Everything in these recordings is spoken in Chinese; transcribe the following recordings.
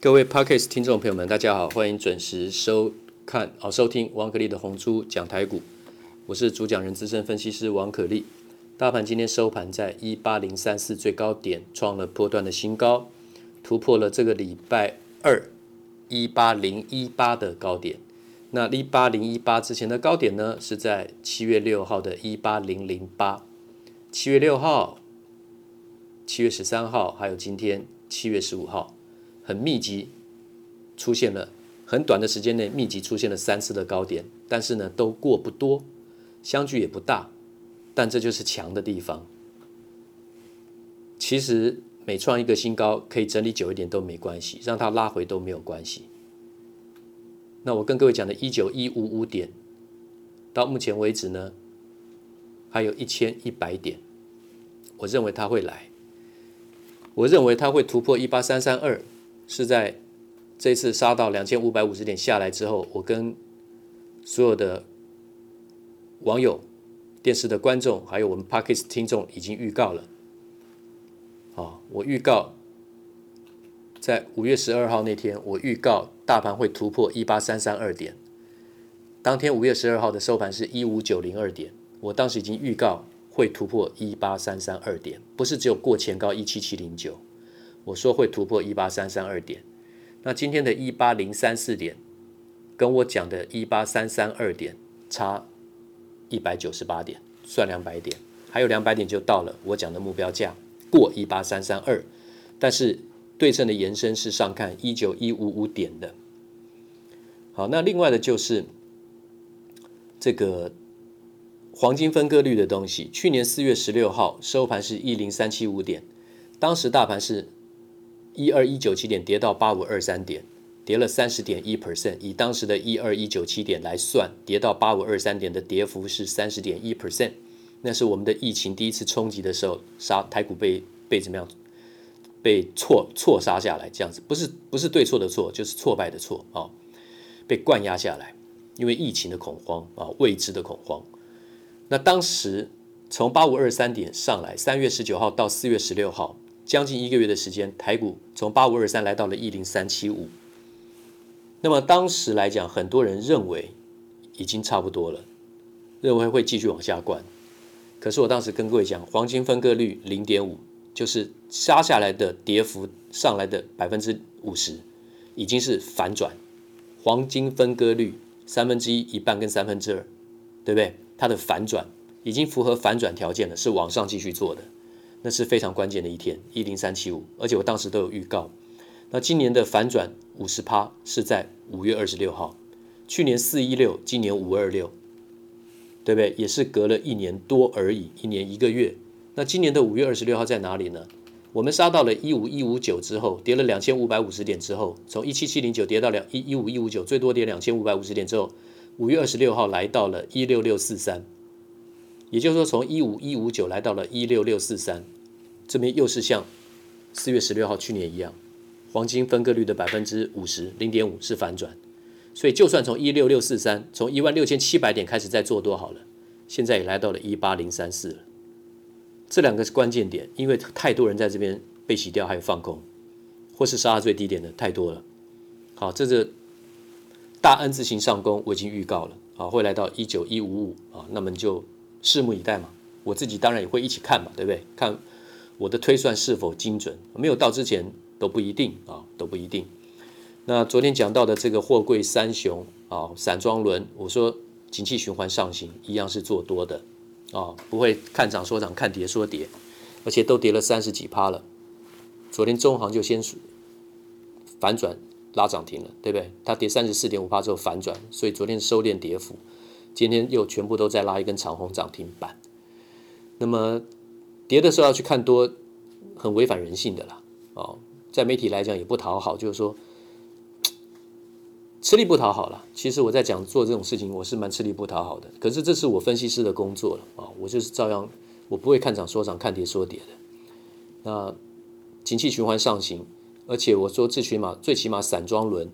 各位 Podcast 听众朋友们，大家好，欢迎准时收看哦收听王可立的红猪讲台股，我是主讲人资深分析师王可立。大盘今天收盘在一八零三四最高点创了波段的新高，突破了这个礼拜二一八零一八的高点。那一八零一八之前的高点呢，是在七月六号的一八零零八。七月六号、七月十三号，还有今天七月十五号。很密集，出现了很短的时间内密集出现了三次的高点，但是呢都过不多，相距也不大，但这就是强的地方。其实每创一个新高，可以整理久一点都没关系，让它拉回都没有关系。那我跟各位讲的一九一五五点，到目前为止呢，还有一千一百点，我认为它会来，我认为它会突破一八三三二。是在这次杀到两千五百五十点下来之后，我跟所有的网友、电视的观众，还有我们 Podcast 听众已经预告了。啊，我预告在五月十二号那天，我预告大盘会突破一八三三二点。当天五月十二号的收盘是一五九零二点，我当时已经预告会突破一八三三二点，不是只有过前高一七七零九。我说会突破一八三三二点，那今天的一八零三四点，跟我讲的一八三三二点差一百九十八点，算两百点，还有两百点就到了我讲的目标价，过一八三三二，但是对称的延伸是上看一九一五五点的。好，那另外的就是这个黄金分割率的东西，去年四月十六号收盘是一零三七五点，当时大盘是。一二一九七点跌到八五二三点，跌了三十点一 percent。以当时的一二一九七点来算，跌到八五二三点的跌幅是三十点一 percent。那是我们的疫情第一次冲击的时候，杀台股被被怎么样？被错错杀下来，这样子不是不是对错的错，就是挫败的挫啊、被灌压下来，因为疫情的恐慌啊、未知的恐慌。那当时从八五二三点上来，三月十九号到四月十六号。将近一个月的时间，台股从八五二三来到了一零三七五。那么当时来讲，很多人认为已经差不多了，认为会继续往下灌。可是我当时跟各位讲，黄金分割率零点五，就是杀下来的跌幅上来的百分之五十，已经是反转。黄金分割率三分之一、一半跟三分之二，对不对？它的反转已经符合反转条件了，是往上继续做的。那是非常关键的一天，一零三七五，而且我当时都有预告。那今年的反转五十趴是在五月二十六号，去年四一六，今年五二六，对不对？也是隔了一年多而已，一年一个月。那今年的五月二十六号在哪里呢？我们杀到了一五一五九之后，跌了两千五百五十点之后，从一七七零九跌到两一一五一五九，最多跌两千五百五十点之后，五月二十六号来到了一六六四三。也就是说，从一五一五九来到了一六六四三，这边又是像四月十六号去年一样，黄金分割率的百分之五十零点五是反转，所以就算从一六六四三，从一万六千七百点开始再做多好了，现在也来到了一八零三四了。这两个是关键点，因为太多人在这边被洗掉，还有放空，或是杀到最低点的太多了。好，这是大 N 字形上攻，我已经预告了，啊，会来到一九一五五啊，那么就。拭目以待嘛，我自己当然也会一起看嘛，对不对？看我的推算是否精准，没有到之前都不一定啊，都不一定。那昨天讲到的这个货柜三雄啊，散装轮，我说景气循环上行，一样是做多的啊，不会看涨说涨，看跌说跌，而且都跌了三十几趴了。昨天中航就先反转拉涨停了，对不对？它跌三十四点五趴之后反转，所以昨天收敛跌幅。今天又全部都在拉一根长红涨停板，那么跌的时候要去看多，很违反人性的啦。哦，在媒体来讲也不讨好，就是说吃力不讨好了。其实我在讲做这种事情，我是蛮吃力不讨好的。可是这是我分析师的工作了啊，我就是照样，我不会看涨说涨，看跌说跌的。那景气循环上行，而且我说最起码最起码散装轮，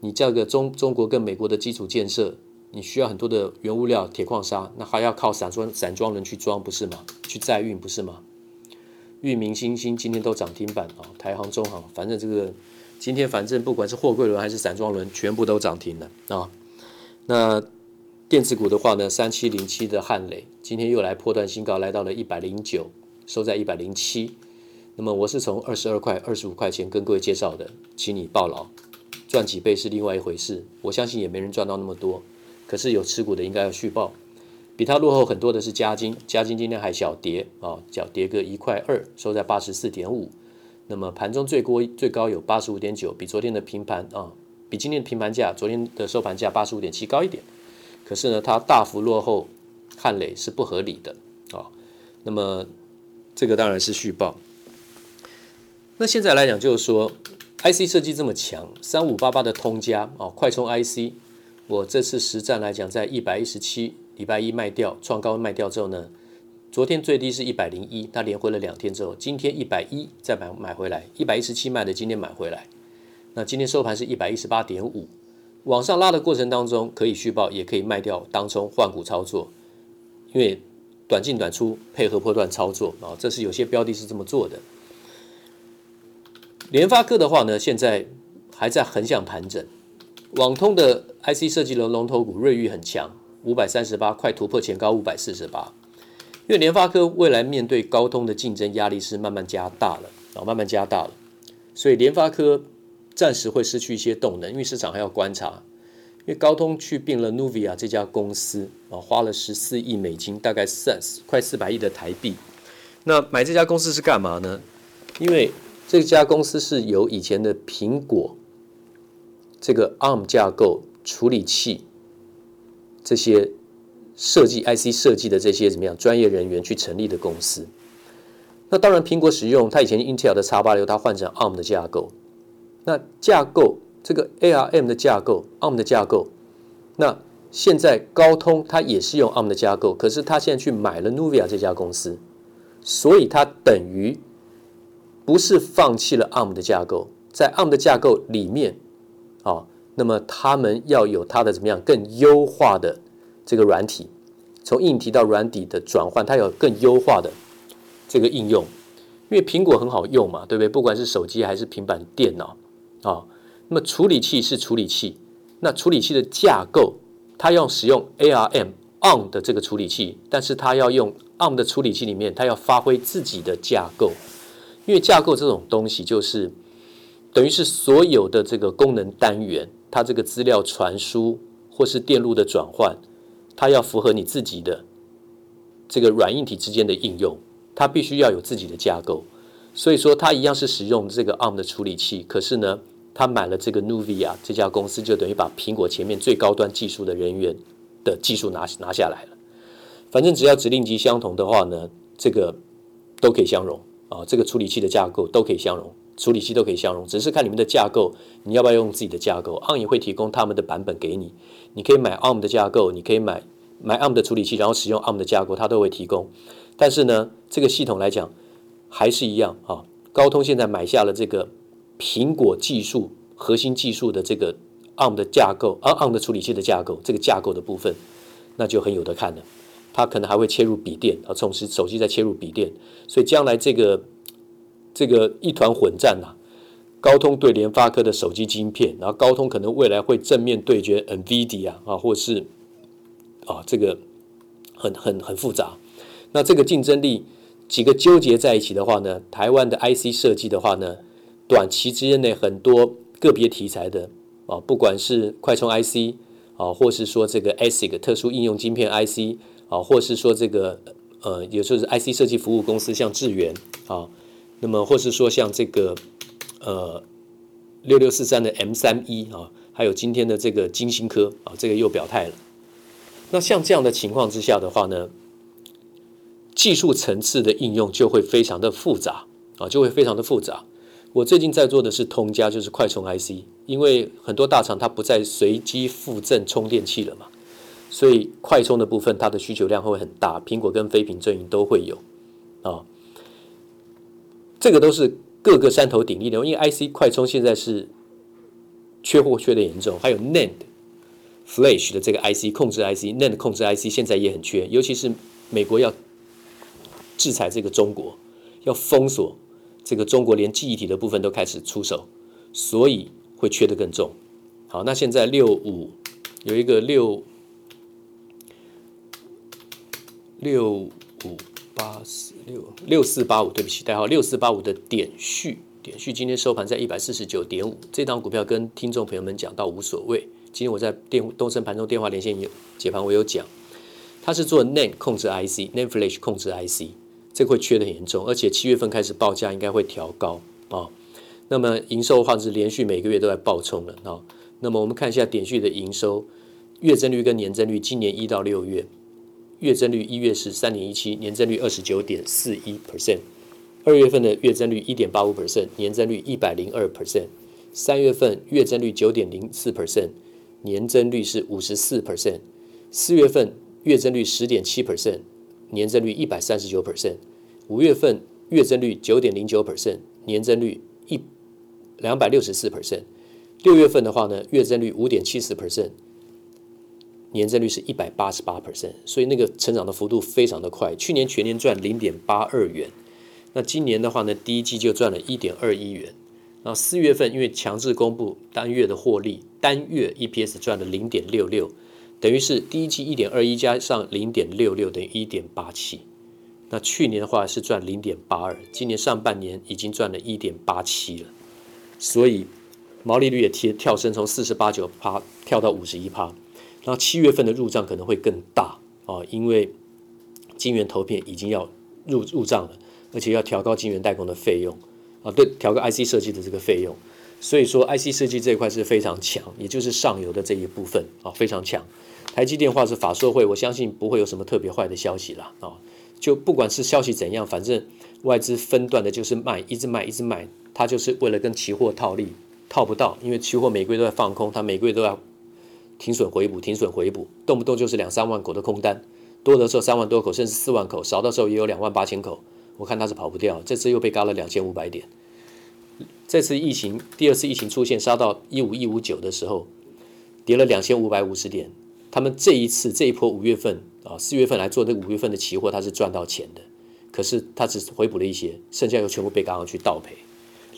你叫个中中国跟美国的基础建设。你需要很多的原物料，铁矿砂，那还要靠散装散装轮去装，不是吗？去载运，不是吗？裕民、新兴今天都涨停板啊，台航、中航，反正这个今天反正不管是货柜轮还是散装轮，全部都涨停了啊。那电子股的话呢，三七零七的汉磊今天又来破段新高，来到了一百零九，收在一百零七。那么我是从二十二块、二十五块钱跟各位介绍的，请你抱牢，赚几倍是另外一回事。我相信也没人赚到那么多，可是有持股的应该要续报。比它落后很多的是嘉金，嘉金今天还小跌啊，小跌个一块二，收在八十四点五。那么盘中最高最高有八十五点九，比昨天的平盘啊，比今天的平盘价，昨天的收盘价八十五点七高一点。可是呢，它大幅落后汉磊是不合理的啊。那么这个当然是续报。那现在来讲，就是说，IC 设计这么强，三五八八的通家啊，快充 IC，我这次实战来讲，在一百一十七，礼拜一卖掉，创高卖掉之后呢。昨天最低是一百零一，它连回了两天之后，今天一百一再买买回来，一百一十七卖的，今天买回来。那今天收盘是一百一十八点五，往上拉的过程当中可以续报，也可以卖掉当冲换股操作，因为短进短出配合波段操作啊，这是有些标的是这么做的。联发科的话呢，现在还在横向盘整，网通的 IC 设计的龙头股瑞昱很强，五百三十八快突破前高五百四十八。因为联发科未来面对高通的竞争压力是慢慢加大了，啊，慢慢加大了，所以联发科暂时会失去一些动能，因为市场还要观察。因为高通去并了 Nuvia 这家公司，啊，花了十四亿美金，大概三快四百亿的台币。那买这家公司是干嘛呢？因为这家公司是由以前的苹果这个 ARM 架构处理器这些。设计 IC 设计的这些怎么样专业人员去成立的公司，那当然苹果使用它以前 Intel 的 X 八六，它换成 ARM 的架构，那架构这个 ARM 的架构，ARM 的架构，那现在高通它也是用 ARM 的架构，可是它现在去买了 Nuvia 这家公司，所以它等于不是放弃了 ARM 的架构，在 ARM 的架构里面啊，那么他们要有它的怎么样更优化的。这个软体从硬体到软体的转换，它有更优化的这个应用，因为苹果很好用嘛，对不对？不管是手机还是平板电脑啊，那么处理器是处理器，那处理器的架构，它要使用 ARM ARM 的这个处理器，但是它要用 ARM 的处理器里面，它要发挥自己的架构，因为架构这种东西就是等于是所有的这个功能单元，它这个资料传输或是电路的转换。它要符合你自己的这个软硬体之间的应用，它必须要有自己的架构。所以说，它一样是使用这个 ARM 的处理器，可是呢，他买了这个 Nuvia 这家公司，就等于把苹果前面最高端技术的人员的技术拿拿下来了。反正只要指令集相同的话呢，这个都可以相容啊，这个处理器的架构都可以相容。处理器都可以相容，只是看你们的架构，你要不要用自己的架构？ARM 也会提供他们的版本给你，你可以买 ARM 的架构，你可以买买 ARM 的处理器，然后使用 ARM 的架构，它都会提供。但是呢，这个系统来讲还是一样啊。高通现在买下了这个苹果技术核心技术的这个 ARM 的架构，啊 ARM 的处理器的架构，这个架构的部分，那就很有得看了。它可能还会切入笔电啊，从手机再切入笔电，所以将来这个。这个一团混战呐、高通对联发科的手机晶片，然后高通可能未来会正面对决 NVIDIA 啊，或是啊这个很很很复杂。那这个竞争力几个纠结在一起的话呢，台湾的 IC 设计的话呢，短期之内很多个别题材的啊，不管是快充 IC 啊，或是说这个 ASIC 特殊应用晶片 IC 啊，或是说这个呃，也就是 IC 设计服务公司像智原啊。那么，或是说像这个，呃，六六四三的 M 三一啊，还有今天的这个金星科啊，这个又表态了。那像这样的情况之下的话呢，技术层次的应用就会非常的复杂啊，就会非常的复杂。我最近在做的是通家，就是快充 IC，因为很多大厂它不再随机附赠充电器了嘛，所以快充的部分它的需求量会很大，苹果跟非苹阵营都会有啊。这个都是各个山头鼎立的，因为 IC 快充现在是缺货缺的严重，还有 NAND Flash 的这个 IC 控制 IC，NAND 控制 IC 现在也很缺，尤其是美国要制裁这个中国，要封锁这个中国，连记忆体的部分都开始出手，所以会缺的更重。好，那现在六五有一个六六五八四六六四八五，对不起，代号六四八五的点序，点序今天收盘在一百四十九点五，这档股票跟听众朋友们讲到无所谓。今天我在电东森盘中电话连线有解盘，我有讲，它是做 NAND 控制 IC，NAND Flash 控制 IC，这会缺得很严重，而且七月份开始报价应该会调高啊、那么营收的话是连续每个月都在爆冲了啊。那么我们看一下点序的营收月增率跟年增率，今年一到六月月增率一月是三点一七，年增率二十九点四一 percent，二月份的月增率一点八五 percent，年增率一百零二 percent，三月份月增率九点零四 percent，年增率是五十四 percent，四月份月增率十点七 percent，年增率一百三十九 percent，五月份月增率九点零九 percent，年增率一两百六十四 percent。六月份的话呢，月增率五点七四 percent，年增率是一百八十八 percent，所以那个成长的幅度非常的快。去年全年赚零点八二元，那今年的话呢，第一季就赚了一点二一元。然后四月份因为强制公布单月的获利，单月 EPS 赚了零点六六，等于是第一季一点二一加上零点六六等于一点八七。那去年的话是赚零点八二，今年上半年已经赚了一点八七了，所以。毛利率也提跳升，从四十八九趴跳到五十一趴，然后七月份的入账可能会更大啊，因为晶圆投片已经要入入账了，而且要调高晶圆代工的费用啊，对，调高 IC 设计的这个费用，所以说 IC 设计这一块是非常强，也就是上游的这一部分啊非常强。台积电话是法说会，我相信不会有什么特别坏的消息了啊，就不管是消息怎样，反正外资分段的就是卖，一直卖一直卖，它就是为了跟期货套利。套不到，因为期货每个月都在放空，它每个月都要停损回补，停损回补，动不动就是两三万口的空单，多的时候三万多口，甚至四万口，少的时候也有两万八千口。我看它是跑不掉，这次又被轧了两千五百点。这次疫情第二次疫情出现，杀到一五一五九的时候，跌了两千五百五十点。他们这一次这一波五月份啊四月份来做这五月份的期货，它是赚到钱的，可是它只回补了一些，剩下又全部被轧上去倒赔。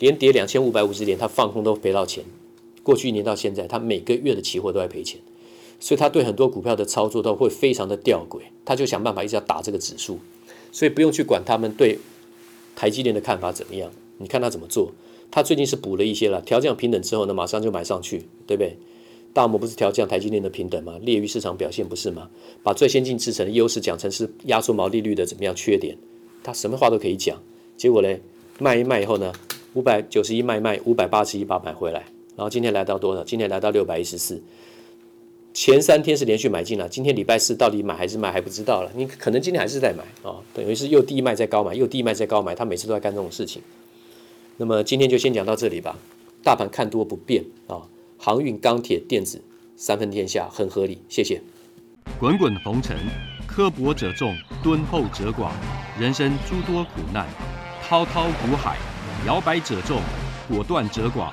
连跌两千五百五十点，他放空都赔到钱。过去一年到现在，他每个月的期货都在赔钱，所以他对很多股票的操作都会非常的吊诡。他就想办法一直要打这个指数，所以不用去管他们对台积电的看法怎么样。你看他怎么做？他最近是补了一些了，调降平等之后呢，马上就买上去，对不对？大摩不是调降台积电的平等吗？劣于市场表现不是吗？把最先进制程的优势讲成是压缩毛利率的怎么样缺点？他什么话都可以讲，结果呢，卖一卖以后呢？五百九十一卖卖，五百八十一把买回来，然后今天来到多少？今天来到六百一十四。前三天是连续买进了，今天礼拜四到底买还是卖还不知道了。你可能今天还是在买啊、等于是又低卖再高买，又低卖再高买，他每次都在干这种事情。那么今天就先讲到这里吧。大盘看多不变啊、航运、钢铁、电子三分天下，很合理。谢谢。滚滚红尘，刻薄者众，敦厚者寡，人生诸多苦难，滔滔苦海。摇摆者众，果断者寡，